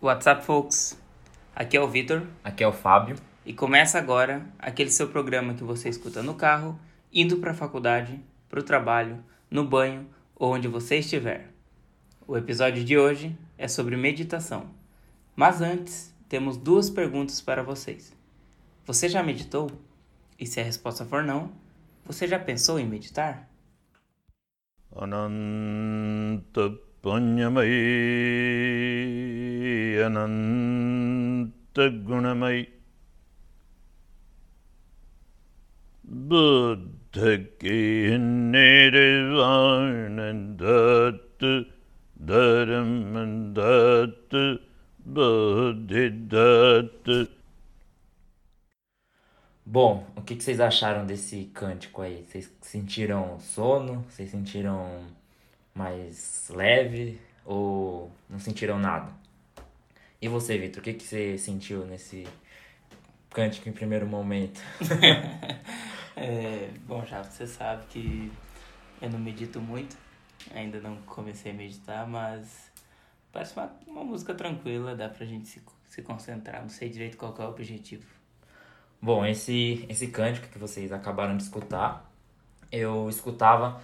WhatsApp, folks? Aqui é o Vitor. Aqui é o Fábio. E começa agora aquele seu programa que você escuta no carro, indo para a faculdade, para o trabalho, no banho ou onde você estiver. O episódio de hoje é sobre meditação. Mas antes, temos duas perguntas para vocês. Você já meditou? E se a resposta for não, você já pensou em meditar? Ananta தொன்யமை அனந்த குணமை புத்தக்கு தர்மந்தத்து புத்திதத்து Bom, o que, que vocês acharam desse cântico aí? Vocês sentiram sono? Vocês sentiram mais leve? Ou não sentiram nada? E você, Vitor, o que, que você sentiu nesse cântico em primeiro momento? É, bom, já você sabe que eu não medito muito, ainda não comecei a meditar, mas parece uma, uma música tranquila, dá pra gente se, se concentrar, não sei direito qual que é o objetivo. Bom, esse, esse cântico que vocês acabaram de escutar, eu escutava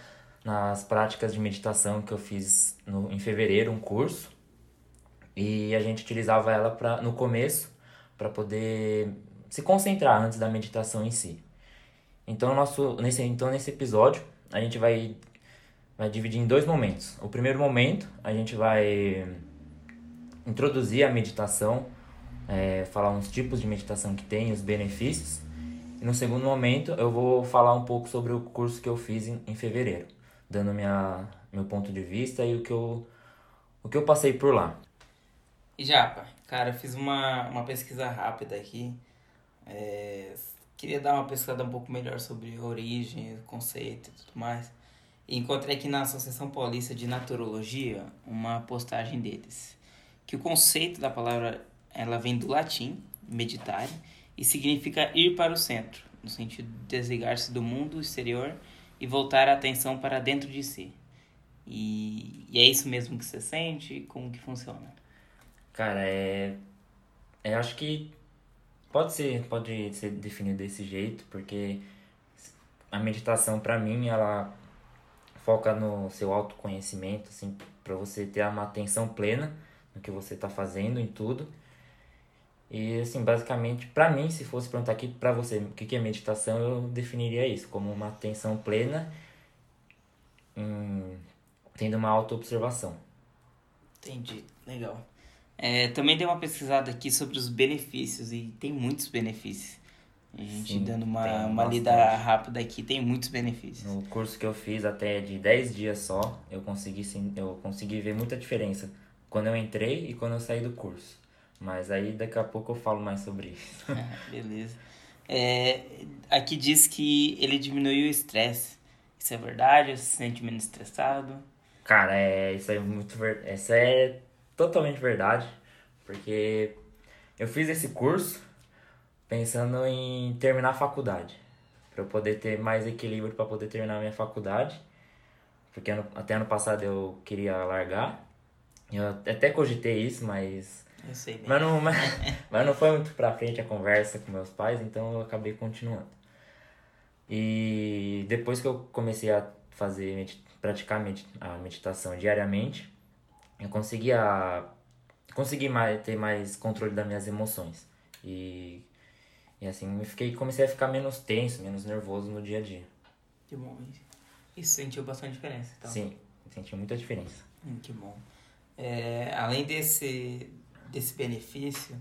nas práticas de meditação que eu fiz no, em fevereiro, um curso, e a gente utilizava ela pra, no começo para poder se concentrar antes da meditação em si. Então, nosso, nesse, então, nesse episódio, a gente vai, vai dividir em dois momentos. O primeiro momento, a gente vai introduzir a meditação, é, falar uns tipos de meditação que tem, os benefícios. E no segundo momento eu vou falar um pouco sobre o curso que eu fiz em, em fevereiro, dando minha, meu ponto de vista e o que eu, o que eu passei por lá. E Japa, cara, fiz uma, uma pesquisa rápida aqui, é, queria dar uma pesquisada um pouco melhor sobre origem, conceito e tudo mais. E encontrei aqui na Associação Paulista de Naturologia uma postagem deles, que o conceito da palavra ela vem do latim, meditare, e significa ir para o centro, no sentido de desligar-se do mundo exterior e voltar a atenção para dentro de si. E, e é isso mesmo que você sente? Como que funciona? Cara, é. Eu acho que pode ser, pode ser definido desse jeito, porque a meditação para mim ela foca no seu autoconhecimento, assim, para você ter uma atenção plena no que você tá fazendo em tudo. E assim, basicamente, para mim, se fosse perguntar aqui para você o que é meditação, eu definiria isso como uma atenção plena, em, tendo uma autoobservação. Entendi, legal. É, também dei uma pesquisada aqui sobre os benefícios e tem muitos benefícios. A gente Sim, dando uma, uma lida rápida aqui, tem muitos benefícios. No curso que eu fiz até de 10 dias só, eu consegui, eu consegui ver muita diferença quando eu entrei e quando eu saí do curso. Mas aí daqui a pouco eu falo mais sobre isso. Ah, Beleza. É, aqui diz que ele diminui o estresse. Isso é verdade? Você se sente menos estressado? Cara, é, isso é muito ver... Essa é totalmente verdade, porque eu fiz esse curso pensando em terminar a faculdade, para eu poder ter mais equilíbrio para poder terminar a minha faculdade, porque ano- até ano passado eu queria largar. Eu até cogitei isso, mas Eu sei bem. Mas não, mas, mas não foi muito pra frente a conversa com meus pais, então eu acabei continuando. E depois que eu comecei a fazer, praticar a meditação diariamente, eu conseguia consegui mais, ter mais controle das minhas emoções. E, e assim, eu fiquei, comecei a ficar menos tenso, menos nervoso no dia a dia. Que bom. Isso sentiu bastante diferença, então. Sim, senti muita diferença. Hum, que bom. É, além desse, desse benefício,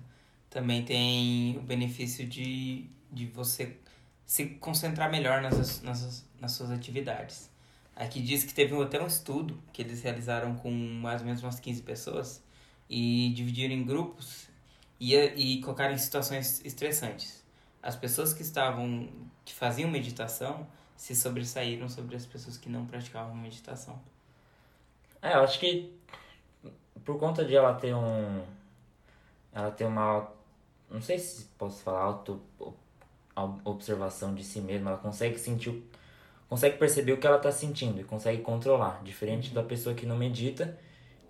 também tem o benefício de, de você se concentrar melhor nas, nas, nas suas atividades. Aqui diz que teve até um estudo que eles realizaram com mais ou menos umas 15 pessoas e dividiram em grupos e, e colocaram em situações estressantes. As pessoas que estavam, que faziam meditação, se sobressaíram sobre as pessoas que não praticavam meditação. É, eu acho que por conta de ela ter um. Ela ter uma. Não sei se posso falar auto au- observação de si mesma. Ela consegue sentir. Consegue perceber o que ela tá sentindo e consegue controlar. Diferente da pessoa que não medita,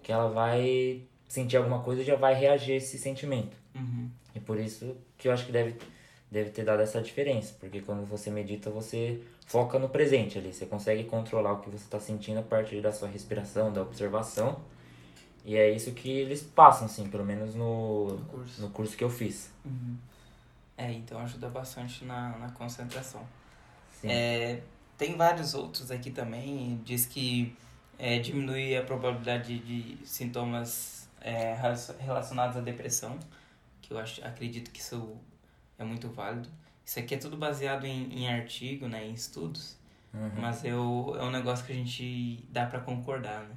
que ela vai sentir alguma coisa já vai reagir a esse sentimento. Uhum. E por isso que eu acho que deve, deve ter dado essa diferença. Porque quando você medita, você foca no presente ali. Você consegue controlar o que você está sentindo a partir da sua respiração, da observação. E é isso que eles passam, assim, pelo menos no, No curso. no curso que eu fiz. Uhum. É, então ajuda bastante na, na concentração. Sim. É, tem vários outros aqui também. Diz que é, diminui a probabilidade de sintomas é, relacion- relacionados à depressão, que eu acho, acredito que isso é muito válido. Isso aqui é tudo baseado em, em artigo, né, em estudos, Uhum. mas eu, é um negócio que a gente dá pra concordar, né?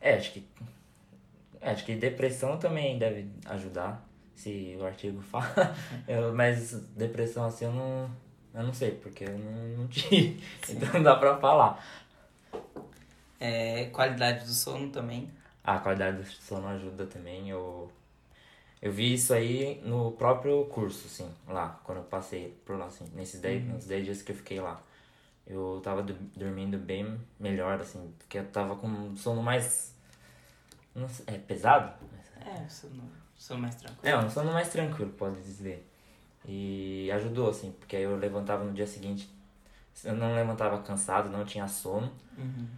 É, acho que. É, acho que depressão também deve ajudar, se o artigo fala. Eu- mas depressão assim eu não. Eu não sei, porque eu não, não tive. Então não dá pra falar. É, qualidade do sono também. A qualidade do sono ajuda também. Eu, eu vi isso aí no próprio curso, assim, lá, quando eu passei por lá, assim, nesses 10 nos 10 dias que eu fiquei lá. Eu tava dormindo bem melhor, assim, porque eu tava com sono mais. Sei, é pesado? É, sono, sono mais tranquilo. É, um sono mais tranquilo, pode dizer. E ajudou, assim, porque aí eu levantava no dia seguinte, eu não levantava cansado, não tinha sono. Uhum.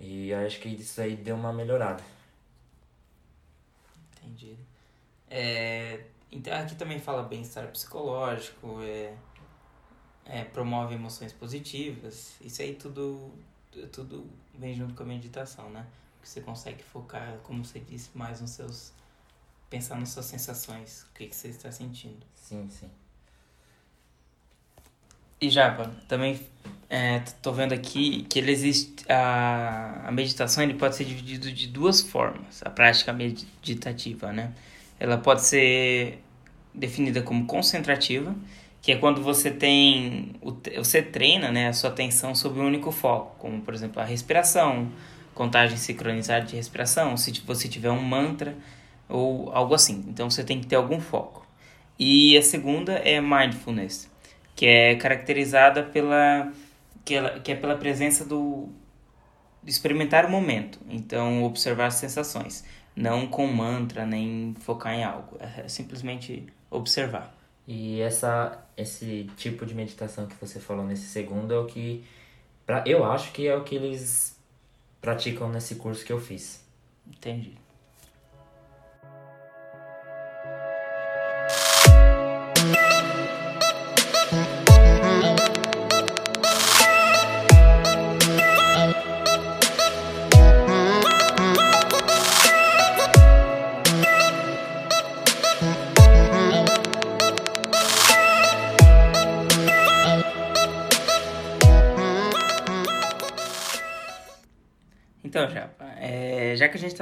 E acho que isso aí deu uma melhorada. Entendi. É, então aqui também fala bem-estar psicológico, é, é, promove emoções positivas. Isso aí tudo, tudo vem junto com a meditação, né? Que você consegue focar, como você disse, mais nos seus. pensar nas suas sensações, o que, que você está sentindo. Sim, sim. E Japa, também é, t- tô vendo aqui que ele existe a, a meditação ele pode ser dividido de duas formas, a prática meditativa, né? Ela pode ser definida como concentrativa, que é quando você tem você treina, né, a sua atenção sobre um único foco, como por exemplo a respiração, contagem sincronizada de respiração, se você tiver um mantra ou algo assim. Então você tem que ter algum foco. E a segunda é mindfulness, que é caracterizada pela que, ela, que é pela presença do experimentar o momento, então observar as sensações, não com mantra nem focar em algo, é simplesmente observar. E essa, esse tipo de meditação que você falou nesse segundo é o que. Pra, eu acho que é o que eles praticam nesse curso que eu fiz. Entendi.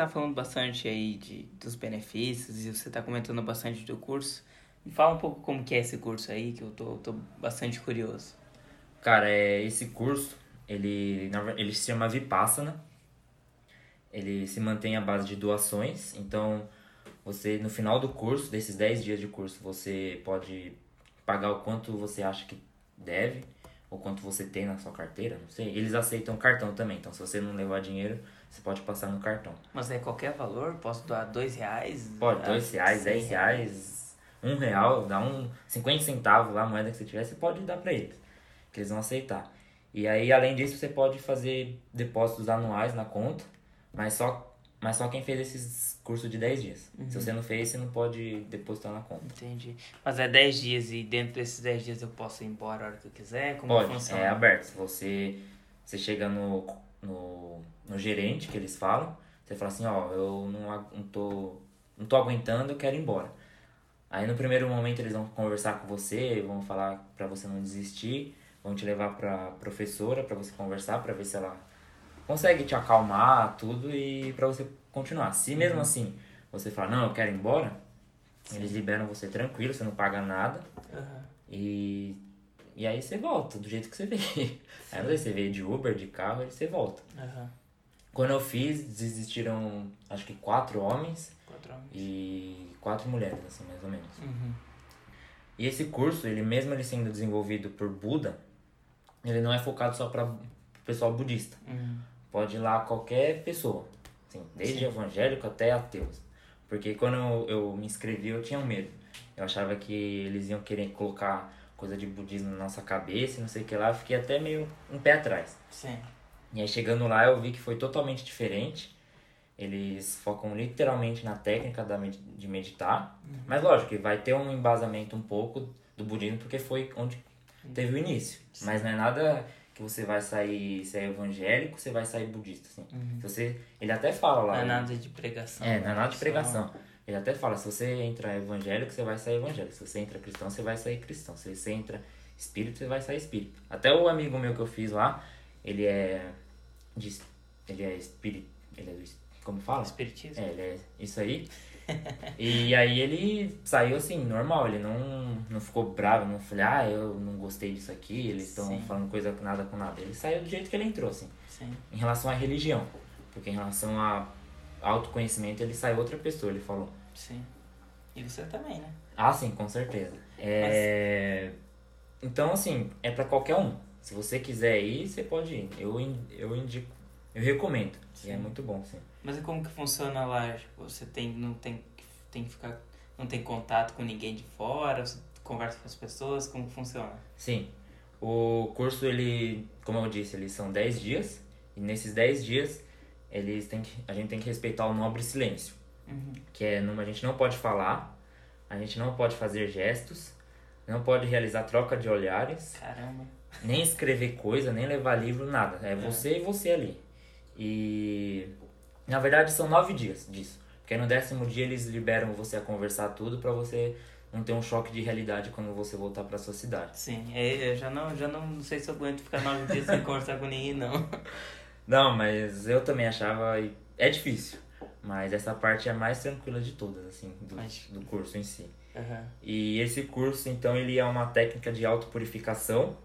É, já que a gente tá falando bastante aí de, dos benefícios e você tá comentando bastante do curso, me fala um pouco como que é esse curso aí, que eu tô, tô bastante curioso. Cara, é, esse curso, ele, ele se chama Vipassana. Ele se mantém à base de doações. Então, você, no final do curso, desses 10 dias de curso, você pode pagar o quanto você acha que deve, ou quanto você tem na sua carteira, não sei. Eles aceitam cartão também, então se você não levar dinheiro, você pode passar no cartão. Mas é qualquer valor? Posso doar dois reais? Pode, Ah, dois reais, cem dez reais, um real, dá um 50 centavos lá, a moeda que você tiver, você pode dar pra eles, que eles vão aceitar. E aí, além disso, você pode fazer depósitos anuais na conta, mas só, mas só quem fez esses cursos de 10 dias. Se você não fez, você não pode depositar na conta. Entendi. Mas é 10 dias e dentro desses 10 dias eu posso ir embora a hora que eu quiser? Como Pode, funciona? é aberto. Se você, você chega no, no, no gerente, que eles falam, você fala assim, ó, eu não, não, tô, não tô aguentando, eu quero ir embora. Aí no primeiro momento eles vão conversar com você, vão falar pra você não desistir, vão te levar pra professora pra você conversar, pra ver se ela consegue te acalmar, tudo, e pra você continuar. Se mesmo assim você falar, não, eu quero ir embora, eles liberam você tranquilo, você não paga nada. Aham. E, e aí você volta do jeito que você veio. Aí não sei, você veio de Uber, de carro, aí você volta. Aham. Quando eu fiz, desistiram acho que quatro homens Quatro homens. e quatro mulheres, assim, mais ou menos. Uhum. E esse curso, ele mesmo ele sendo desenvolvido por Buda, ele não é focado só para pessoal budista. Uhum. Pode ir lá qualquer pessoa, assim, desde evangélico até ateus. Porque quando eu, eu me inscrevi, eu tinha um medo. Eu achava que eles iam querer colocar coisa de budismo na nossa cabeça, não sei o que lá. Eu fiquei até meio um pé atrás. Sim. E aí chegando lá eu vi que foi totalmente diferente. Eles focam literalmente na técnica da de meditar. Mas lógico que vai ter um embasamento um pouco do budismo, porque foi onde teve o início. Mas não é nada que você vai sair, se é evangélico, você vai sair budista, assim. Se você, ele até fala lá. Não é nada de pregação. É, não é nada de pregação. Ele até fala, se você entra evangélico, você vai sair evangélico. Se você entra cristão, você vai sair cristão. Se você entra espírito, você vai sair espírito. Até o amigo meu que eu fiz lá, ele é de, ele é espírito, ele é do, como fala? Espiritismo? É, ele é isso aí. e aí ele saiu assim, normal, ele não, não ficou bravo, não falou, ah, eu não gostei disso aqui, eles estão falando coisa com nada com nada. Ele saiu do jeito que ele entrou, assim Sim. em relação à religião. Porque em relação a autoconhecimento, ele sai outra pessoa, ele falou. Sim. E você também, né? Ah, sim, com certeza. É... Então, assim, é pra qualquer um. Se você quiser ir, você pode ir. Eu, eu indico, eu recomendo. E é Sim. muito bom, sim. Mas e como que funciona lá? Tipo, você tem, não tem, tem que ficar, não tem contato com ninguém de fora, você conversa com as pessoas, como que funciona? Sim. O curso, ele, como eu disse, eles são 10 dias. E nesses 10 dias, eles têm que, a gente tem que respeitar o nobre silêncio. Uhum. que é numa, a gente não pode falar, a gente não pode fazer gestos, não pode realizar troca de olhares, Caramba. nem escrever coisa, nem levar livro, nada. É você e você ali. E na verdade são nove dias disso. Porque no décimo dia eles liberam você a conversar tudo pra você não ter um choque de realidade quando você voltar pra sua cidade. Sim, é, eu já não, já não, não sei se eu aguento ficar nove dias sem conversar com ninguém, não. Não, mas eu também achava. É difícil. Mas essa parte é a mais tranquila de todas, assim, do, do curso em si. Aham. E esse curso, então, ele é uma técnica de autopurificação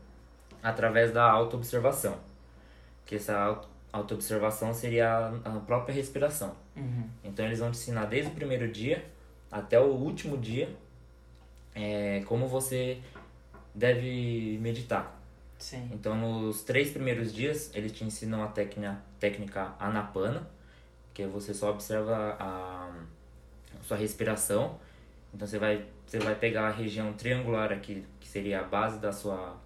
através da autoobservação. Que essa auto- autoobservação seria a a própria respiração. Uhum. Então, eles vão te ensinar desde o primeiro dia até o último dia é, como você deve meditar. Sim. Então, nos três primeiros dias, eles te ensinam a técnica, técnica anapana, que é você só observa a, a sua respiração. Então, você vai, você vai pegar a região triangular aqui, que seria a base da sua,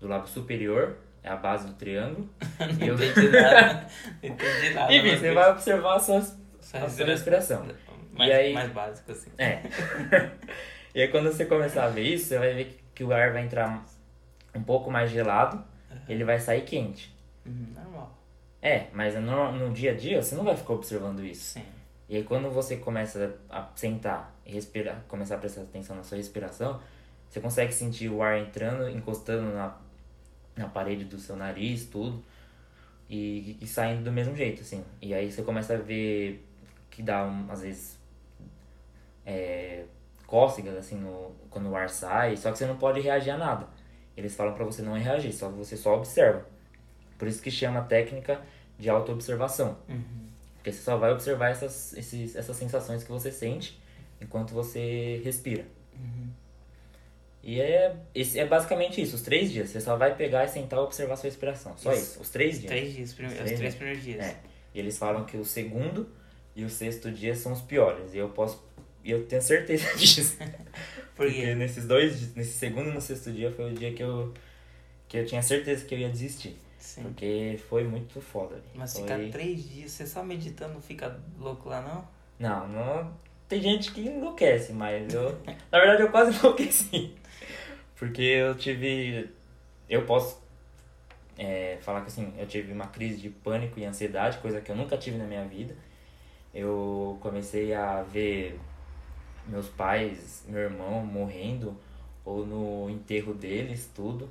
do lábio superior, é a base do triângulo. E eu- entendi nada. Não entendi nada. Enfim, mas você vai observar a sua, Só a sua respiração. Mais, E aí- mais básico, assim. É. e aí quando você começar a ver isso, você vai ver que, o ar vai entrar um pouco mais gelado, ele vai sair quente. Uhum, normal. É, mas no, no dia a dia você não vai ficar observando isso. Sim. E aí quando você começa a sentar e respirar, começar a prestar atenção na sua respiração, você consegue sentir o ar entrando, encostando na, na parede do seu nariz, tudo, e, e saindo do mesmo jeito, assim. E aí você começa a ver que dá, um, às vezes, é, cócegas, assim, no, quando o ar sai, só que você não pode reagir a nada. Eles falam pra você não reagir, só você só observa. Por isso que chama técnica de autoobservação. Uhum. Porque você só vai observar essas, esses, essas sensações que você sente enquanto você respira. Uhum. E é, esse, é basicamente isso, os três dias. Você só vai pegar e sentar e observar sua respiração. Só Isso. isso, os três dias. Três dias, prime... Os os três três dias. primeiros dias. É. E eles falam que o segundo e o sexto dia são os piores. E eu posso. E eu tenho certeza disso. Por Porque nesses dois, nesse segundo e no sexto dia foi o dia que eu, que eu tinha certeza que eu ia desistir. Sim. Porque foi muito foda. Mas foi... ficar três dias, você só meditando, fica louco lá, não? Não, não. Tem gente que enlouquece, mas eu. Na verdade, eu quase enlouqueci. Porque eu tive. Eu posso é, falar que assim, eu tive uma crise de pânico e ansiedade, coisa que eu nunca tive na minha vida. Eu comecei a ver meus pais, meu irmão morrendo, ou no enterro deles, tudo.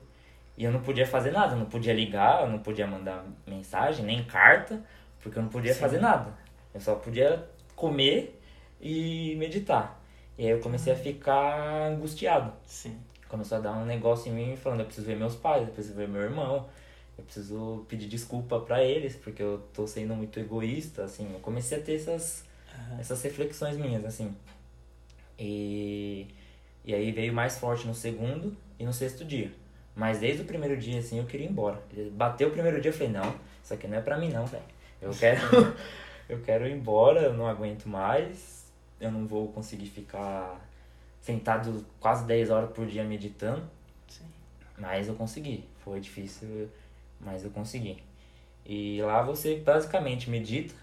E eu não podia fazer nada, eu não podia ligar, eu não podia mandar mensagem, nem carta, porque eu não podia Sim. fazer nada. Eu só podia comer e meditar. E aí eu comecei a ficar angustiado. Sim. Começou a dar um negócio em mim falando, eu preciso ver meus pais, eu preciso ver meu irmão, eu preciso pedir desculpa pra eles, porque eu tô sendo muito egoísta, assim. Eu comecei a ter essas, Aham. essas reflexões minhas, assim. E, e aí veio mais forte no segundo e no sexto dia. Mas desde o primeiro dia, assim, eu queria ir embora. Bateu o primeiro dia, eu falei, não, isso aqui não é pra mim não, velho. Eu quero, eu quero ir embora, eu não aguento mais. eu não vou conseguir ficar sentado quase 10 horas por dia meditando, Sim. mas eu consegui. Foi difícil, mas eu consegui. E lá você basicamente medita,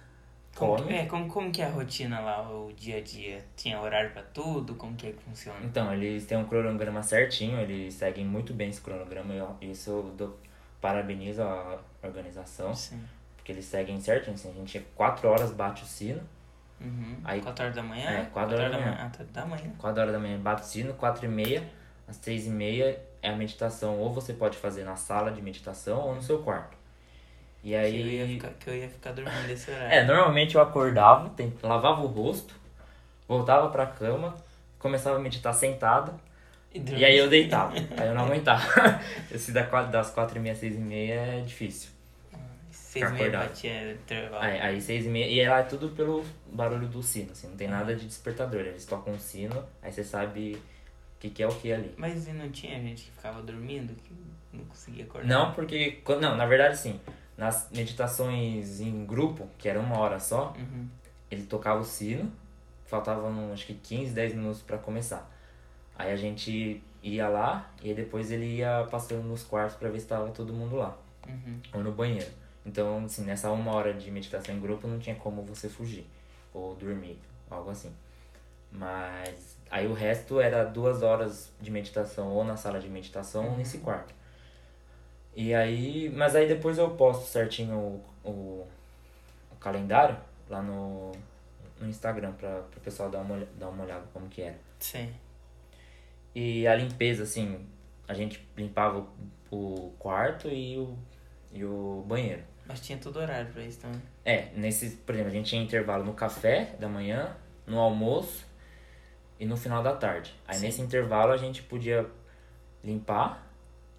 Como, come. é, como, como que é a rotina lá, o dia a dia? Tinha horário pra tudo? Como que é que funciona? Então, eles têm um cronograma certinho, eles seguem muito bem esse cronograma. Eu, isso eu dou, parabenizo a organização, Sim. porque eles seguem certinho. Assim, a gente, 4 horas bate o sino, Uhum. Aí- 4 horas da manhã? É, quatro horas da manhã. Ah, tá da manhã. 4 horas da manhã bate o sino, 4 e meia, às 3 e meia é a meditação. Ou você pode fazer na sala de meditação ou no seu quarto. E Que eu, ia aí. ficar, que eu ia ficar dormindo nesse horário. É, normalmente eu acordava, lavava o rosto, voltava pra cama, começava a meditar sentado. dormia. E aí eu deitava. aí eu não aguentava. Esse da quatro- das 4 e meia, 6 e meia é difícil. Seis e meia batia intervalo. Aí, aí 6 e meia. E lá é tudo pelo barulho do sino, assim, não tem nada de despertador. Eles tocam um sino, aí você sabe o que, que é o que ali. Mas e não tinha gente que ficava dormindo, que não conseguia acordar? Não, porque. Não, na verdade sim. Nas meditações em grupo, que era uma hora só, Uhum. ele tocava o sino, faltavam acho que 15, 10 minutos pra começar. Aí a gente ia lá e depois ele ia passando nos quartos pra ver se tava todo mundo lá. Uhum. ou no banheiro. Então, assim, nessa uma hora de meditação em grupo não tinha como você fugir ou dormir, algo assim. Mas aí o resto era duas horas de meditação ou na sala de meditação ou nesse quarto. E aí, mas aí depois eu posto certinho o, o, o calendário lá no, no Instagram para o pessoal dar uma, dar uma olhada como que era. Sim. E a limpeza, assim, a gente limpava o, o quarto e o, e o banheiro. Mas tinha todo horário pra isso também. É, nesse, por exemplo, a gente tinha intervalo no café da manhã, no almoço e no final da tarde. Aí Sim. nesse intervalo a gente podia limpar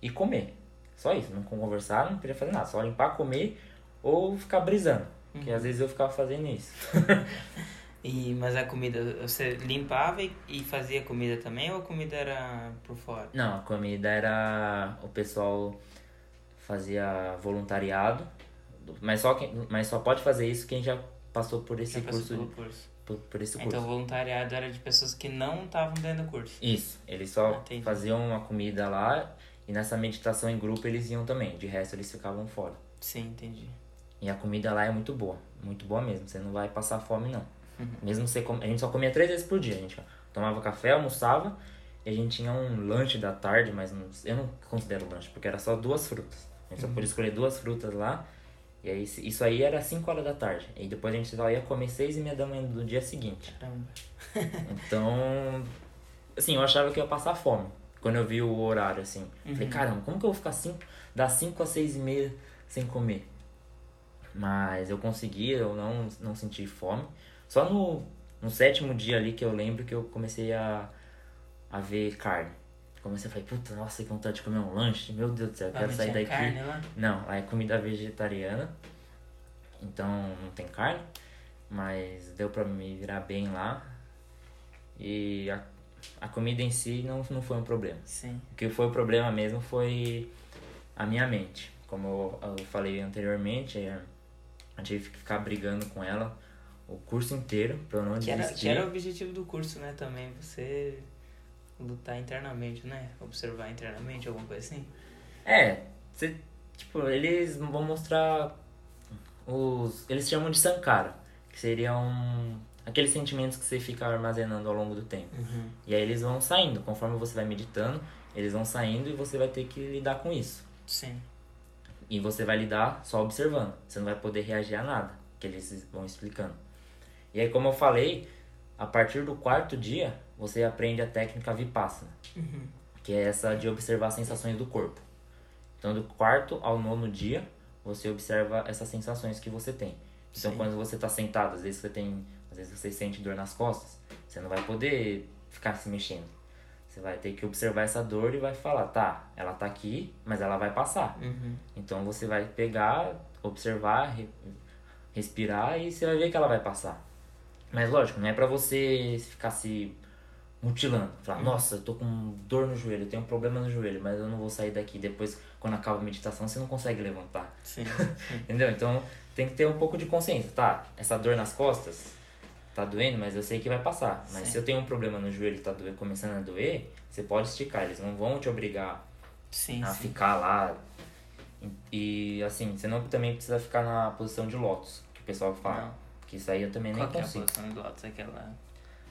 e comer. Só isso, não conversar, não podia fazer nada, só limpar, comer ou ficar brisando. Que às vezes eu ficava fazendo isso. E, mas a comida, você limpava e, e fazia comida também ou a comida era por fora? Não, a comida era. O pessoal fazia voluntariado, mas só, quem, mas só pode fazer isso quem já passou por esse Já curso. pelo curso. Por, por esse curso. Então o voluntariado era de pessoas que não estavam dentro do curso. Isso, eles só Ah, faziam uma comida lá e nessa meditação em grupo eles iam também. De resto eles ficavam fora. Sim, entendi. E a comida lá é muito boa, muito boa mesmo. Você não vai passar fome não. Uhum. Mesmo você com... a gente só comia três vezes por dia. A gente tomava café, almoçava e a gente tinha um lanche da tarde, mas não- eu não considero lanche porque era só duas frutas. A gente só Uhum. podia escolher duas frutas lá. E aí isso aí era 5 horas da tarde. E depois a gente só ia comer seis e meia da manhã do dia seguinte. Caramba. Então, assim, eu achava que ia passar fome. Quando eu vi o horário, assim. Falei, caramba, como que eu vou ficar cinco, das 5 às 6 e meia sem comer? Mas eu consegui, eu não, não senti fome. Só no, no sétimo dia ali que eu lembro que eu comecei a, a ver carne. Comecei a falar, puta, nossa, que vontade de comer um lanche. Meu Deus do céu, eu Lá quero sair daqui. carne lá? Não, lá é comida vegetariana. Então não tem carne. Mas deu pra me virar bem lá. E a, a comida em si não, não foi um problema. Sim. O que foi o problema mesmo foi a minha mente. Como eu, eu falei anteriormente, eh, eu tive que ficar brigando com ela o curso inteiro pra eu não Que era, desistir. que era o objetivo do curso, né, também. Você lutar internamente, né? Observar internamente, alguma coisa assim. É, você, tipo, eles vão mostrar os. Eles chamam de Sankara, que seriam aqueles sentimentos que você fica armazenando ao longo do tempo. Uhum. E aí eles vão saindo, conforme você vai meditando, eles vão saindo e você vai ter que lidar com isso. Sim. E você vai lidar só observando. Você não vai poder reagir a nada que eles vão explicando. E aí, como eu falei, a partir do quarto dia, você aprende a técnica Vipassana, Uhum. que é essa de observar as sensações do corpo. Então, do quarto ao nono dia, você observa essas sensações que você tem. Então, Sim. quando você está sentado, às vezes você tem, às vezes você sente dor nas costas, você não vai poder ficar se mexendo. Você vai ter que observar essa dor e vai falar, tá, ela tá aqui, mas ela vai passar. Uhum. Então você vai pegar, observar, re- respirar e você vai ver que ela vai passar. Mas lógico, não é pra você ficar se mutilando. Falar, nossa, eu tô com dor no joelho, eu tenho um problema no joelho, mas eu não vou sair daqui. Depois, quando acaba a meditação, você não consegue levantar. Sim. Entendeu? Então tem que ter um pouco de consciência, tá? Essa dor nas costas, tá doendo, mas eu sei que vai passar. Mas Sim. se eu tenho um problema no joelho e tá doendo, começando a doer, você pode esticar. Eles não vão te obrigar Sim, a sim. ficar lá. E assim, você não também precisa ficar na posição de lótus, que o pessoal fala. Não. Que isso aí eu também Qual nem que é a consigo. posição do Lotus? Aquela...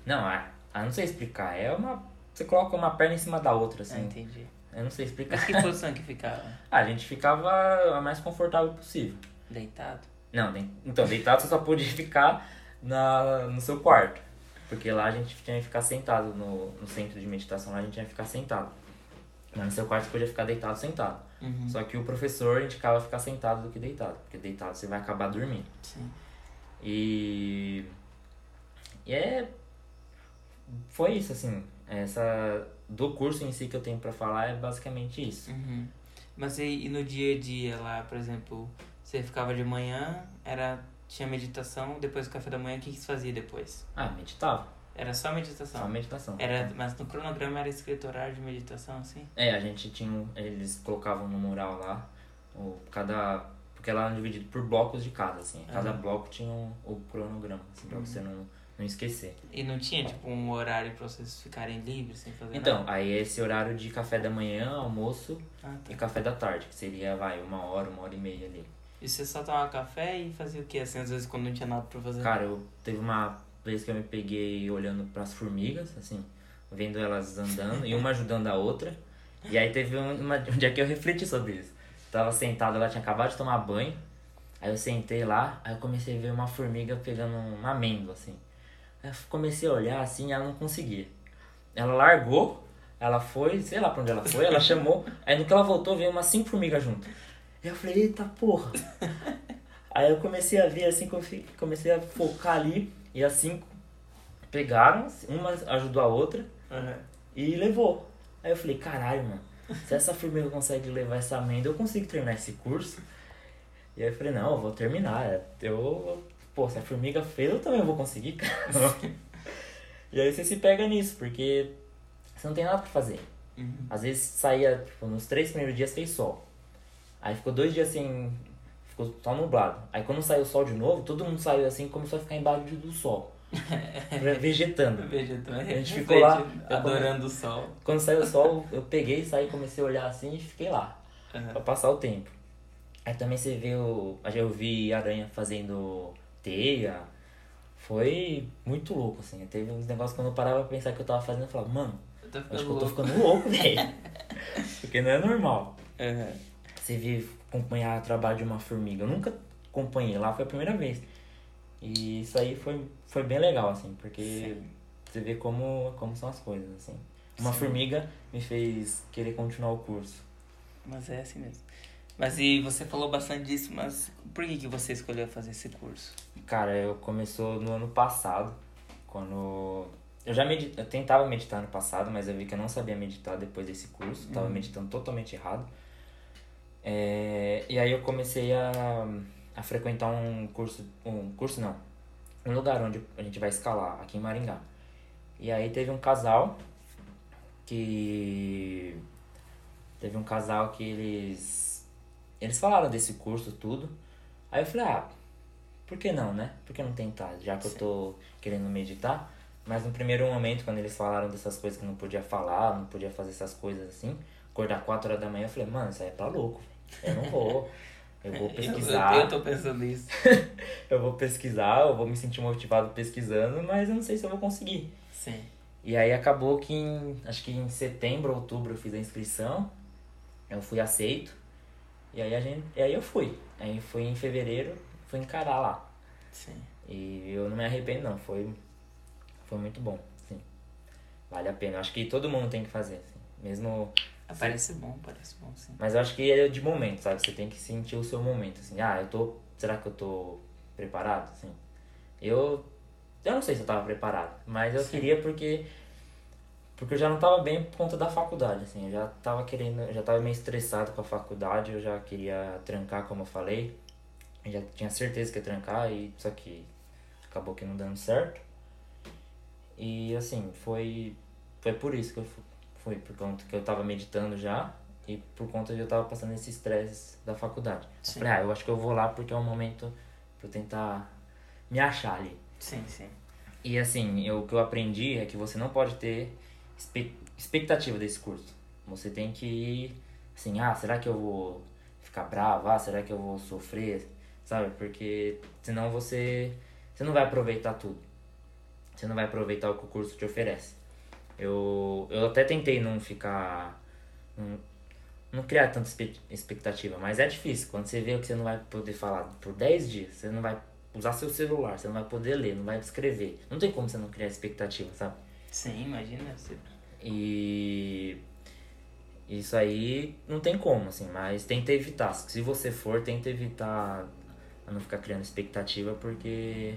Não, ah, ah, não sei explicar. É uma. Você coloca uma perna em cima da outra, Ah, assim. entendi. eu não sei explicar. Mas que posição que ficava? Ah, a gente ficava a mais confortável possível. Deitado? Não, nem- então, deitado você só podia ficar na, no seu quarto. Porque lá a gente tinha que ficar sentado no, no centro de meditação, lá a gente tinha que ficar sentado. Mas no seu quarto você podia ficar deitado sentado. Uhum. Só que o professor indicava ficar sentado do que deitado. Porque deitado você vai acabar dormindo. Sim. E. E é. Foi isso, assim. Essa. Do curso em si que eu tenho pra falar é basicamente isso. Uhum. Mas e, e no dia a dia lá, por exemplo, você ficava de manhã, era tinha meditação, depois do café da manhã, o que, que você fazia depois? Ah, meditava. Era só meditação? Só meditação. Era, mas no cronograma era escrito horário de meditação, assim? É, a gente tinha. Eles colocavam no mural lá. O, cada. Porque lá era dividido por blocos de casa, assim. Cada Aham. bloco tinha um, o cronograma, assim, pra você não, não esquecer. E não tinha, tipo, um horário pra vocês ficarem livres sem fazer Então, nada? aí é esse horário de café da manhã, almoço Ah, e tá. café da tarde, que seria, vai, uma hora, uma hora e meia ali. E você só tomava café e fazia o quê? Assim, às vezes quando não tinha nada pra fazer? Cara, eu teve uma vez que eu me peguei olhando pras formigas, assim, vendo elas andando e uma ajudando a outra. E aí teve um, uma, um dia que eu refleti sobre isso. Tava sentado, ela tinha acabado de tomar banho. Aí eu sentei lá, aí eu comecei a ver uma formiga pegando uma amêndoa, assim. Aí eu comecei a olhar assim e ela não conseguia. Ela largou, ela foi, sei lá pra onde ela foi, ela chamou. Aí no que ela voltou, veio umas cinco formigas junto. Aí eu falei, eita porra. Aí eu comecei a ver assim, comecei a focar ali, e as cinco pegaram, uma ajudou a outra Aham. e levou. Aí eu falei, caralho, mano, se essa formiga consegue levar essa amêndoa, eu consigo terminar esse curso. E aí eu falei, não, eu vou terminar. Eu, pô, se a formiga fez, eu também vou conseguir, cara. e aí você se pega nisso, porque você não tem nada pra fazer. Uhum. Às vezes saía, tipo, nos três primeiros dias fez sol. Aí ficou dois dias assim, ficou só nublado. Aí quando saiu o sol de novo, todo mundo saiu assim e começou a ficar embaixo do sol. vegetando. Vegetando. A gente ficou lá, adorando o sol. Quando saiu o sol, eu peguei, saí, comecei a olhar assim e fiquei lá, Aham. pra passar o tempo. Aí também você o. aí Eu vi aranha fazendo teia. Foi muito louco, assim. Teve uns negócios que quando eu parava pra pensar que eu tava fazendo, eu falava, mano, acho que eu tô ficando louco, velho. Porque não é normal. Aham. Você vê acompanhar o trabalho de uma formiga. Eu nunca acompanhei lá, foi a primeira vez. E isso aí foi, foi bem legal, assim, porque Sim. você vê como, como são as coisas, assim. Uma Sim. formiga me fez querer continuar o curso. Mas é assim mesmo. Mas e você falou bastante disso, mas por que, que você escolheu fazer esse curso? Cara, eu começou no ano passado, quando eu já medi... eu tentava meditar no passado, mas eu vi que eu não sabia meditar depois desse curso, tava Uhum. meditando totalmente errado. É, E aí eu comecei a, a frequentar um curso, um curso não, um lugar onde a gente vai escalar aqui em Maringá. E aí teve um casal que teve um casal que eles eles falaram desse curso tudo. Aí eu falei, ah, por que não, né? Por que não tentar, já que eu tô querendo meditar? Mas no primeiro momento, quando eles falaram dessas coisas que não podia falar, não podia fazer essas coisas assim, acordar 4 horas da manhã, eu falei, mano, isso aí é pra louco. Eu não vou. Eu vou pesquisar. Eu, eu tô pensando nisso. eu vou pesquisar, eu vou me sentir motivado pesquisando, mas eu não sei se eu vou conseguir. Sim. E aí acabou que em, acho que em setembro, outubro eu fiz a inscrição, eu fui aceito, e aí a gente, e aí eu fui. Aí fui em fevereiro, fui encarar lá. Sim. E eu não me arrependo não, foi, foi muito bom, sim. Vale a pena. Eu acho que todo mundo tem que fazer, assim. Mesmo. Parece bom, parece bom, sim. Mas eu acho que é de momento, sabe? Você tem que sentir o seu momento, assim. Ah, eu tô. Será que eu tô preparado? Assim. Eu. Eu não sei se eu tava preparado, mas eu Sim. queria porque. Porque eu já não tava bem por conta da faculdade, assim. Eu já tava querendo. Já tava meio estressado com a faculdade, eu já queria trancar, como eu falei. Eu já tinha certeza que ia trancar, e só que acabou que não dando certo. E assim, foi. Foi por isso que eu fui. Foi por conta que eu tava meditando já e por conta de eu tava passando esse estresse da faculdade. Sim. falei, ah, eu acho que eu vou lá porque é um momento pra eu tentar me achar ali. Sim, sim. E assim, eu, o que eu aprendi é que você não pode ter expectativa desse curso. Você tem que ir assim, ah, será que eu vou ficar bravo? Ah, será que eu vou sofrer? Sabe? Porque senão você, você não vai aproveitar tudo. Você não vai aproveitar o que o curso te oferece. Eu, eu até tentei não ficar. Não, não criar tanta expectativa, mas é difícil. Quando você vê que você não vai poder falar por 10 dias, você não vai usar seu celular, você não vai poder ler, não vai escrever. Não tem como você não criar expectativa, sabe? Sim, imagina. Você... E isso aí não tem como, assim, mas tenta evitar. Se você for, tenta evitar não ficar criando expectativa porque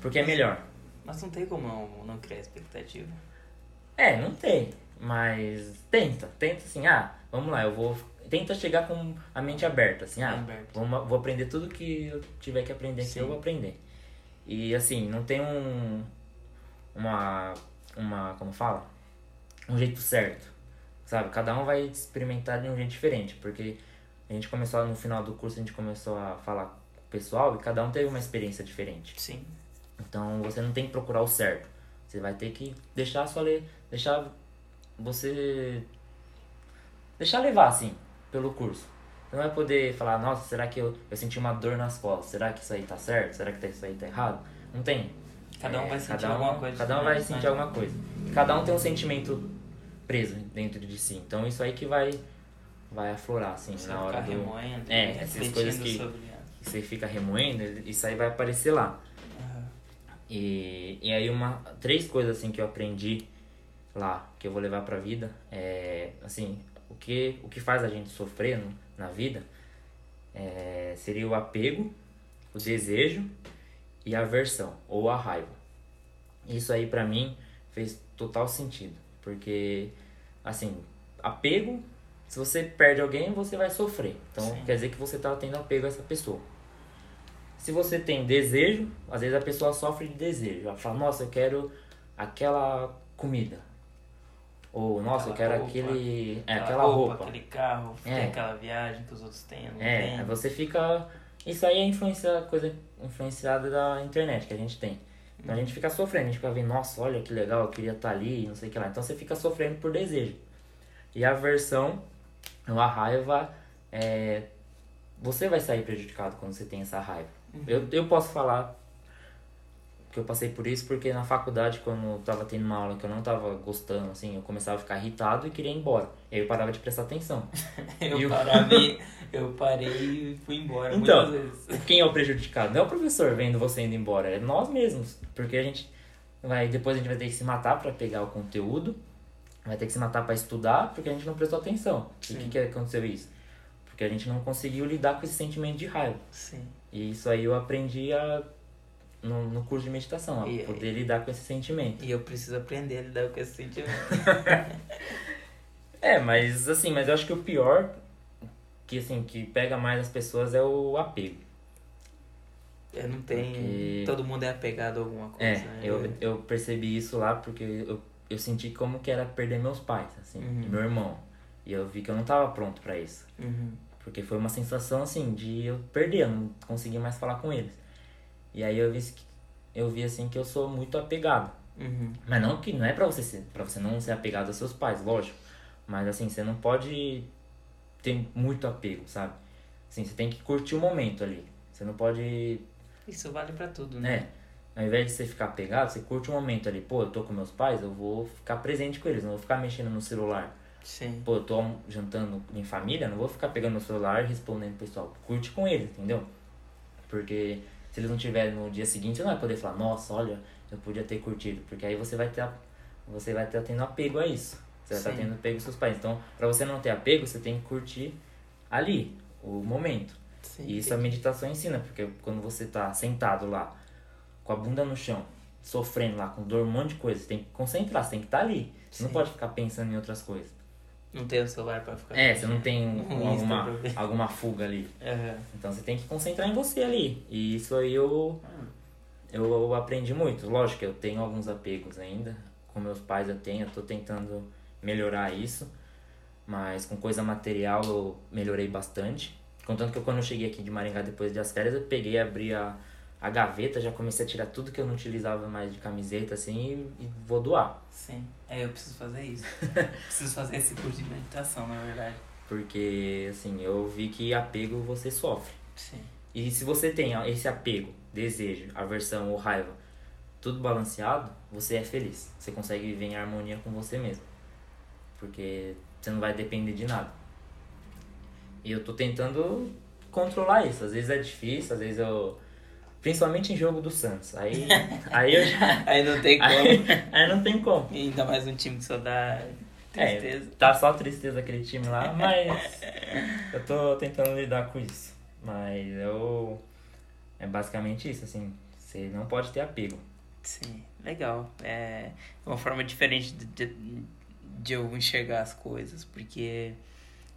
porque é melhor. Mas não tem como não, não criar expectativa. É, não tem, mas tenta, tenta assim, ah, vamos lá, eu vou tenta chegar com a mente aberta, assim, ah, Aberta. vamos, vou aprender tudo que eu tiver que aprender aqui, eu vou aprender. E assim, não tem um uma uma, como fala? Um jeito certo. Sabe? Cada um vai experimentar de um jeito diferente, porque a gente começou no final do curso, a gente começou a falar com o pessoal e cada um teve uma experiência diferente. Sim. Então você não tem que procurar o certo. Você vai ter que deixar só ler, deixar você deixar levar assim pelo curso. Você não vai poder falar, nossa, será que eu, eu senti uma dor nas costas? Será que isso aí tá certo? Será que isso aí tá errado? Não tem. Cada um É, vai sentir cada um- alguma coisa Cada um vai diferente, sentir né? alguma coisa. Cada um tem um sentimento preso dentro de si. Então isso aí que vai vai aflorar assim Você na hora do remoendo, É, essas refletindo coisas que- que você fica remoendo, isso aí vai aparecer lá. E, e aí uma três coisas assim que eu aprendi lá que eu vou levar pra vida é assim o que o que faz a gente sofrer no- na vida é, seria o apego o desejo e a aversão ou a raiva. Isso aí pra mim fez total sentido porque assim apego se você perde alguém você vai sofrer. Então Sim. quer dizer que você tá tendo apego a essa pessoa se você tem desejo, às vezes a pessoa sofre de desejo. Ela fala, nossa, eu quero aquela comida. Ou, nossa, eu Aquela quero roupa, aquele. É, aquela roupa. aquele carro, É. tem aquela viagem que os outros têm, não É, tem. você fica. Isso aí é influência, coisa influenciada da internet que a gente tem. Então a gente fica sofrendo, a gente fica vendo, nossa, olha que legal, eu queria estar ali, não sei o que lá. Então você fica sofrendo por desejo. E a aversão, ou a raiva, é. Você vai sair prejudicado quando você tem essa raiva. Eu, eu posso falar que eu passei por isso porque na faculdade, quando eu tava tendo uma aula que eu não tava gostando, assim, eu começava a ficar irritado e queria ir embora. E aí eu parava de prestar atenção. Eu, parei, eu parei e fui embora Então, muitas vezes. quem é o prejudicado? Não é o professor vendo você indo embora, é nós mesmos. Porque a gente vai, depois a gente vai ter que se matar para pegar o conteúdo, vai ter que se matar para estudar, porque a gente não prestou atenção. E o Sim. que, que aconteceu isso? Porque a gente não conseguiu lidar com esse sentimento de raiva. Sim. E isso aí eu aprendi a, no, no curso de meditação, a E- poder lidar com esse sentimento. E eu preciso aprender a lidar com esse sentimento. É, mas assim, mas eu acho que o pior que assim, que pega mais as pessoas é o apego. Eu não tenho. Porque- Todo mundo é apegado a alguma coisa. É, né? eu, eu percebi isso lá porque eu, eu senti como que era perder meus pais, assim, Uhum. meu irmão. E eu vi que eu não tava pronto pra isso. Uhum. Porque foi uma sensação assim de eu perder, eu não consegui mais falar com eles. E aí eu vi que eu vi assim que eu sou muito apegado. Uhum. Mas não que não é pra você ser, para você não ser apegado aos seus pais, lógico. Mas assim, você não pode ter muito apego, sabe? Assim, você tem que curtir o momento ali. Você não pode, Isso vale pra tudo, né? né? Ao invés de você ficar apegado, você curte o momento ali. Pô, eu tô com meus pais, eu vou ficar presente com eles, não vou ficar mexendo no celular. Sim. Pô, eu tô jantando em família, não vou ficar pegando no celular e respondendo pro pessoal. Curte com eles, entendeu? Porque se eles não tiverem no dia seguinte, você não vai poder falar, nossa, olha, eu podia ter curtido. Porque aí você vai ter, você vai estar tendo apego a isso. Você vai estar Sim. tendo apego aos seus pais. Então, pra você não ter apego, você tem que curtir ali, o momento. Sim. E isso a meditação ensina, porque quando você tá sentado lá, com a bunda no chão, sofrendo lá, com dor, um monte de coisa, você tem que concentrar, você tem que estar ali. Você não Sim. pode ficar pensando em outras coisas. Não tem o celular pra ficar. É, você não tem Um alguma, alguma fuga ali. Aham. Então você tem que concentrar em você ali. E isso aí eu, eu aprendi muito. Lógico que eu tenho alguns apegos ainda. Com meus pais eu tenho, eu tô tentando melhorar isso. Mas com coisa material eu melhorei bastante. Contanto que eu, quando eu cheguei aqui de Maringá depois das férias, eu peguei, abri a, a gaveta, já comecei a tirar tudo que eu não utilizava mais de camiseta, assim, e, e vou doar. Sim. É, eu preciso fazer isso. preciso fazer esse curso de meditação, na verdade. Porque, assim, eu vi que apego você sofre. Sim. E se você tem esse apego, desejo, aversão ou raiva, tudo balanceado, você é feliz. Você consegue viver em harmonia com você mesmo. Porque você não vai depender de nada. E eu tô tentando controlar isso. Às vezes é difícil, às vezes eu. Principalmente em jogo do Santos. Aí, aí eu já. Aí não tem como. Aí, aí não tem como. E ainda mais um time que só dá É, tristeza. tá só tristeza aquele time lá, mas eu tô tentando lidar com isso. Mas eu. É basicamente isso, assim. Você não pode ter apego. Sim, legal. É uma forma diferente de, de, de eu enxergar as coisas, porque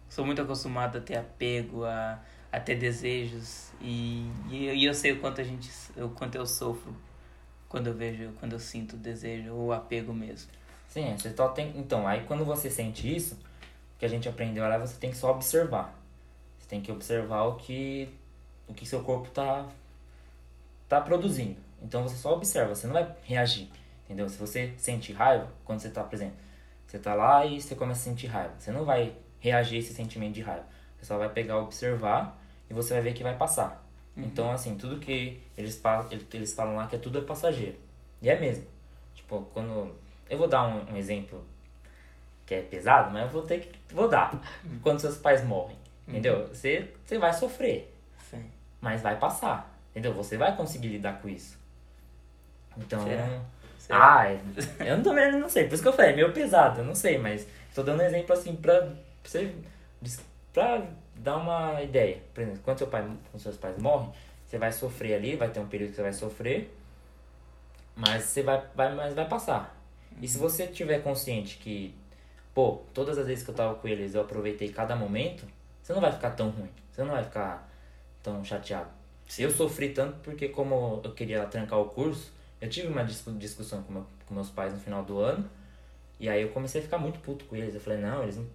sou muito acostumado a ter apego, a, a ter desejos, e, e, e eu sei o quanto a gente, o quanto eu sofro quando eu vejo, quando eu sinto desejo ou apego mesmo. Sim, você só tem. Então, aí quando você sente isso, que a gente aprendeu lá, você tem que só observar. Você tem que observar o que o que seu corpo tá tá produzindo. Então você só observa, você não vai reagir, entendeu? Se você sente raiva quando você tá, por exemplo, você tá lá e você começa a sentir raiva, você não vai reagir a esse sentimento de raiva. Você só vai pegar, observar e você vai ver que vai passar. Então, assim, tudo que eles, eles falam lá que é tudo é passageiro. E é mesmo. Tipo, quando. Eu vou dar um, um exemplo que é pesado, mas eu vou ter que. Vou dar. Quando seus pais morrem. Entendeu? Você, você vai sofrer, Sim. mas vai passar. Entendeu? Você vai conseguir lidar com isso. Então. Será? Será? Ah, é- eu não, também não sei. Por isso que eu falei, é meio pesado, eu não sei, mas tô dando um exemplo assim pra você. Pra dar uma ideia. Por exemplo, quando seu pai, quando seus pais morrem, você vai sofrer ali, vai ter um período que você vai sofrer, mas você vai, vai, mas vai passar. E se você tiver consciente que, pô, todas as vezes que eu tava com eles eu aproveitei cada momento, você não vai ficar tão ruim. Você não vai ficar tão chateado. Eu sofri tanto porque como eu queria trancar o curso, eu tive uma discu- discussão com, meu, com meus pais no final do ano, e aí eu comecei a ficar muito puto com eles. Eu falei, não, eles não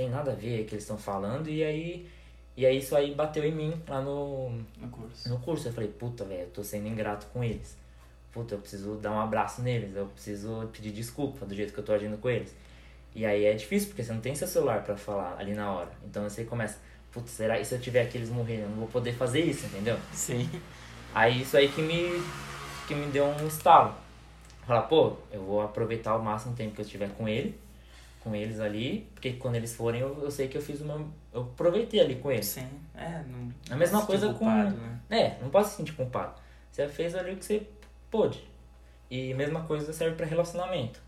tem nada a ver o que eles estão falando, e aí, e aí isso aí bateu em mim lá no, No curso. no curso. Eu falei, puta, velho, eu tô sendo ingrato com eles. Puta, eu preciso dar um abraço neles, eu preciso pedir desculpa do jeito que eu tô agindo com eles. E aí é difícil, porque você não tem seu celular pra falar ali na hora. Então você começa, putz, será que se eu tiver aqui eles morrerem, eu não vou poder fazer isso, entendeu? Sim. Aí isso aí que me, que me deu um estalo. Falar, pô, eu vou aproveitar o máximo tempo que eu estiver com ele, com eles ali, porque quando eles forem eu, eu sei que eu fiz o meu. Eu aproveitei ali com eles. Sim. É, não. A mesma coisa sentir com. culpado, né? É, não posso se sentir culpado. Você fez ali o que você pôde. E a mesma coisa serve pra relacionamento.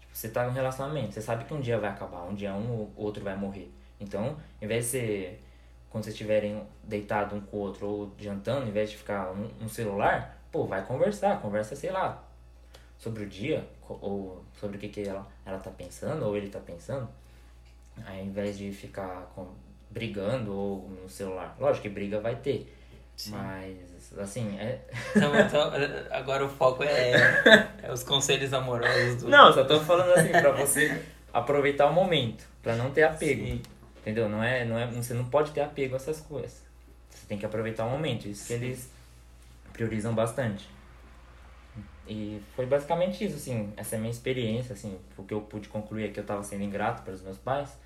Tipo, você tá num relacionamento, você sabe que um dia vai acabar, um dia um ou outro vai morrer. Então, em vez de você, quando vocês estiverem deitado um com o outro ou jantando, em vez de ficar um, no celular, pô, vai conversar, conversa, sei lá, sobre o dia, ou sobre o que, que ela, ela tá pensando, ou ele tá pensando. Ao invés de ficar com, brigando ou no celular. Lógico que briga vai ter. Mas, assim, é. Então, então, agora o foco é, é os conselhos amorosos do. Não, só tô falando assim, pra você aproveitar o momento, pra não ter apego. Sim. Entendeu? Não é, não é, você não pode ter apego a essas coisas. Você tem que aproveitar o momento. Isso que eles priorizam bastante. E foi basicamente isso, assim, essa é a minha experiência, assim, o que eu pude concluir é que eu estava sendo ingrato para os meus pais.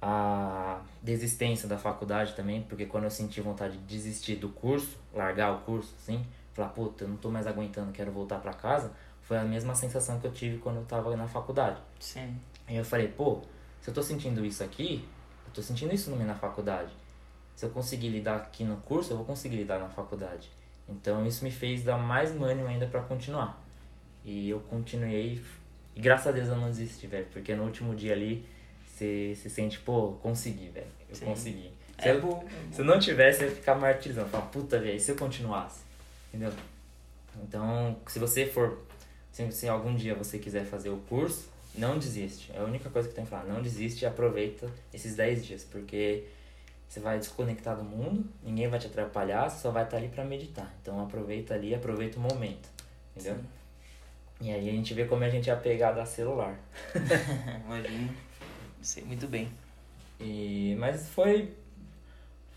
A desistência da faculdade também, porque quando eu senti vontade de desistir do curso, largar o curso, assim, falar, puta, eu não tô mais aguentando, quero voltar para casa, foi a mesma sensação que eu tive quando eu tava na faculdade. Sim. Aí eu falei, pô, se eu tô sentindo isso aqui, eu tô sentindo isso na faculdade. Se eu conseguir lidar aqui no curso, eu vou conseguir lidar na faculdade. Então isso me fez dar mais ânimo ainda pra continuar. E eu continuei, e graças a Deus eu não desisti, velho, porque no último dia ali você se sente, pô, consegui, velho, eu Sim. consegui. Se, É eu, bom. se eu não tivesse, eu ia ficar martirizando, falar, puta, velho, e se eu continuasse? Entendeu? Então, se você for, se, se algum dia você quiser fazer o curso, não desiste. É a única coisa que tem que falar. Não desiste e aproveita esses 10 dias, porque você vai desconectar do mundo, ninguém vai te atrapalhar, você só vai estar ali para meditar. Então aproveita ali, aproveita o momento. Entendeu? Sim. E aí a gente vê como a gente é apegado a celular. Imagino. Sei muito bem. E, mas foi.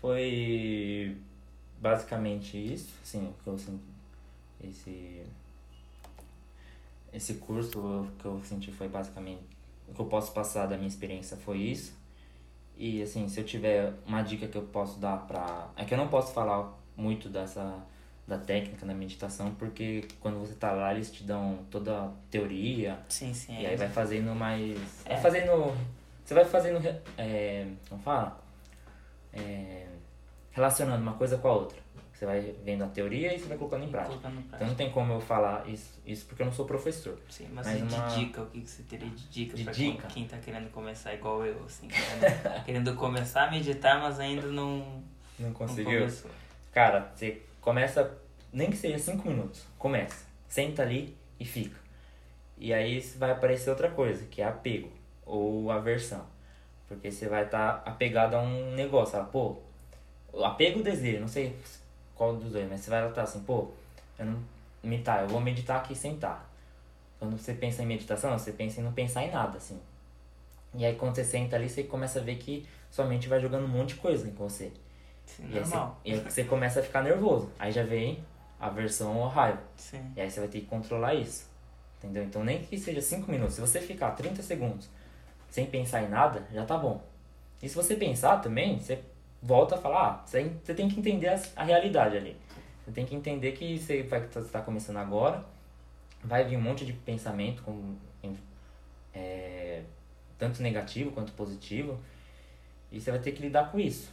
Foi. basicamente isso, assim, que eu senti, esse esse curso que eu senti foi basicamente o que eu posso passar da minha experiência foi isso. E assim, se eu tiver uma dica que eu posso dar pra. É que eu não posso falar muito dessa da técnica da meditação, porque quando você tá lá, eles te dão toda a teoria, Sim, sim. e é. aí vai fazendo mais. É. Vai fazendo. Você vai fazendo. É, como fala? É, relacionando uma coisa com a outra. Você vai vendo a teoria e você vai colocando em prática. Colocando Então não tem como eu falar isso, isso porque eu não sou professor. Sim, mas, mas uma- de dica, o que você teria de dica De pra dica? quem tá querendo começar igual eu, assim, querendo, querendo começar a meditar, mas ainda não, Não não conseguiu? começou. Cara, você começa, nem que seja 5 minutos, começa. Senta ali e fica. E aí vai aparecer outra coisa, que é apego ou aversão. Porque você vai estar apegado a um negócio. Fala, pô, apego ou desejo, não sei qual dos dois, mas você vai estar assim, pô, eu não meditar, eu vou meditar aqui sentar. Quando você pensa em meditação, você pensa em não pensar em nada, assim. E aí quando você senta ali, você começa a ver que sua mente vai jogando um monte de coisa em você. Sim, E aí, você, e aí você começa a ficar nervoso. Aí já vem aversão ou raiva. Sim. E aí você vai ter que controlar isso. Entendeu? Então nem que seja 5 minutos. Se você ficar 30 segundos sem pensar em nada, já tá bom. E se você pensar também, você volta a falar, ah, você, tem que entender a, realidade ali. Você tem que entender que você vai estar tá começando agora, vai vir um monte de pensamento, com, é, tanto negativo quanto positivo, e você vai ter que lidar com isso.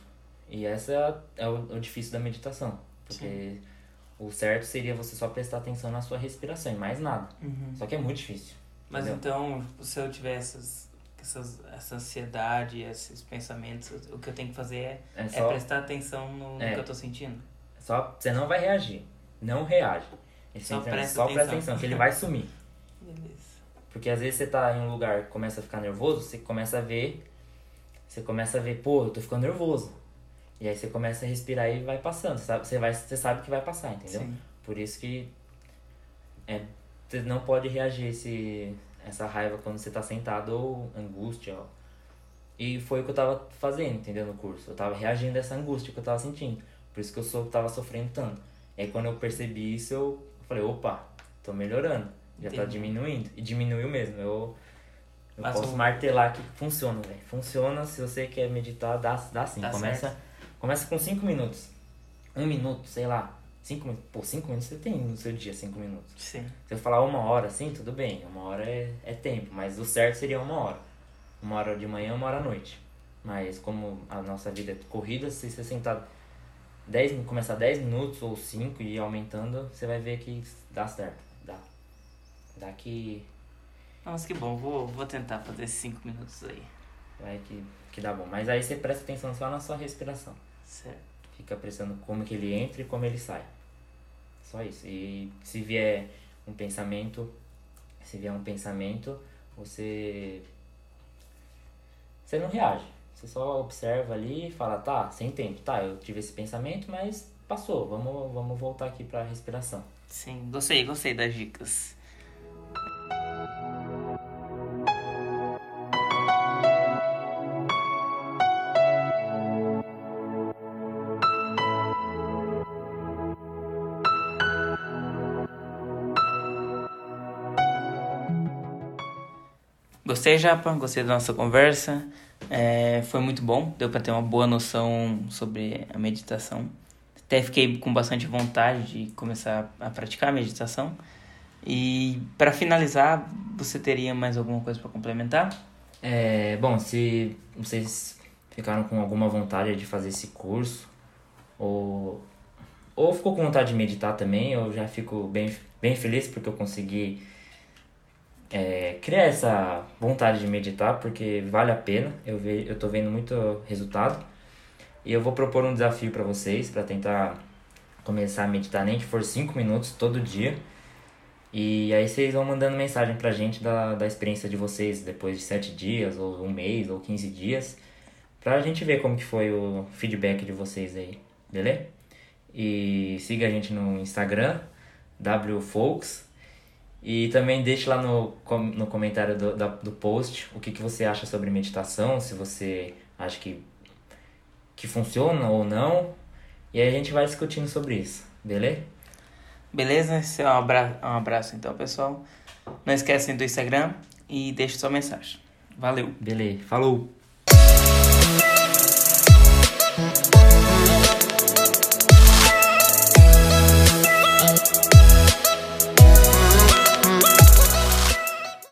E essa é o, o difícil da meditação. Porque o certo seria você só prestar atenção na sua respiração e mais nada. Uhum. Só que é muito difícil. Mas entendeu? então, se eu tiver essas, essa ansiedade, esses pensamentos, o que eu tenho que fazer é, É é só, prestar atenção no, no É. que eu tô sentindo. só você não vai reagir. Não reage. Esse Só presta só presta atenção. atenção, que ele vai sumir. Beleza. Porque às vezes você tá em um lugar começa a ficar nervoso, você começa a ver. Você começa a ver, pô, eu tô ficando nervoso. E aí você começa a respirar e vai passando. Você sabe, você vai, você sabe que vai passar, entendeu? Sim. Por isso que é, você não pode reagir esse, essa raiva quando você tá sentado ou angústia. ó. E foi o que eu tava fazendo, entendeu? No curso. Eu tava reagindo a essa angústia que eu tava sentindo. Por isso que eu sou, tava sofrendo tanto. E aí quando eu percebi isso, eu falei, opa, tô melhorando. Já tá Entendi. diminuindo. E diminuiu mesmo. Eu, eu Mas posso o- martelar que funciona, velho. Funciona se você quer meditar, dá, dá sim. Dá começa, começa com 5 minutos. Um minuto, sei lá. Cinco minutos. Pô, cinco minutos você tem no seu dia, cinco minutos. Sim. Se eu falar uma hora assim, tudo bem. Uma hora é, é tempo. Mas o certo seria uma hora. Uma hora de manhã, uma hora à noite. Mas como a nossa vida é corrida, se você sentar 10, min- começar 10 minutos ou 5 e ir aumentando, você vai ver que dá certo. Dá. Dá que. Nossa, que bom. Vou, vou tentar fazer esses cinco minutos aí. Vai que, que dá bom. Mas aí você presta atenção só na sua respiração. Certo. Fica prestando como que ele entra e como ele sai. Só isso. E se vier um pensamento, se vier um pensamento, você você não reage. Você só observa ali e fala, tá, sem tempo, tá, eu tive esse pensamento, mas passou. Vamos, vamos voltar aqui pra respiração. Sim, gostei, gostei das dicas. Gostei, Japa, gostei da nossa conversa. É, foi muito bom, deu para ter uma boa noção sobre a meditação. Até fiquei com bastante vontade de começar a praticar a meditação. E para finalizar, você teria mais alguma coisa para complementar? É, bom, se vocês ficaram com alguma vontade de fazer esse curso, ou, ou ficou com vontade de meditar também, eu já fico bem, bem feliz porque eu consegui é, criar essa vontade de meditar, porque vale a pena, eu, ve, eu tô vendo muito resultado. E eu vou propor um desafio para vocês, para tentar começar a meditar, nem que for 5 minutos todo dia. E aí vocês vão mandando mensagem pra gente da, da experiência de vocês depois de 7 dias, ou um mês, ou 15 dias, pra gente ver como que foi o feedback de vocês aí, beleza? E siga a gente no Instagram, wfolks, e também deixe lá no, no comentário do, da- do post o que, que você acha sobre meditação, se você acha que, que funciona ou não. E aí a gente vai discutindo sobre isso, beleza? Beleza? Esse é um abraço, um abraço então, pessoal. Não esquecem do Instagram e deixe sua mensagem. Valeu! Beleza, falou!